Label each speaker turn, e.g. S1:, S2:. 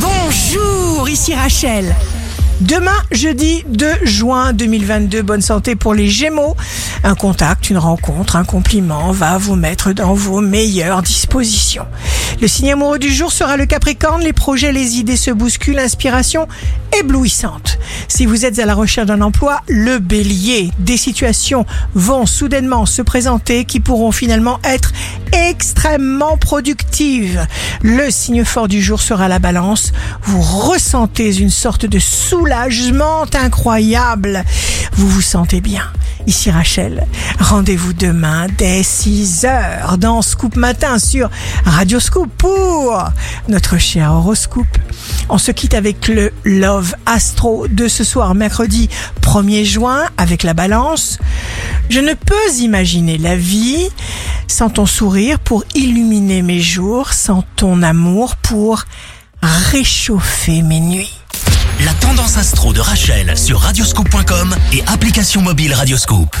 S1: Bonjour, ici Rachel. Demain, jeudi 2 juin 2022, bonne santé pour les Gémeaux. Un contact, une rencontre, un compliment va vous mettre dans vos meilleures dispositions. Le signe amoureux du jour sera le Capricorne. Les projets, les idées se bousculent, inspiration éblouissante. Si vous êtes à la recherche d'un emploi, le Bélier, des situations vont soudainement se présenter qui pourront finalement être extrêmement productives. Le signe fort du jour sera la Balance. Vous ressentez une sorte de soulagement incroyable. Vous vous sentez bien. Ici Rachel, rendez-vous demain dès 6 heures dans Scoop Matin sur Radio Scoop pour notre cher horoscope. On se quitte avec le Love Astro de ce soir, mercredi 1er juin, avec la balance. Je ne peux imaginer la vie sans ton sourire pour illuminer mes jours, sans ton amour pour réchauffer mes nuits.
S2: La tendance astro de Rachel sur radioscope.com et application mobile Radioscope.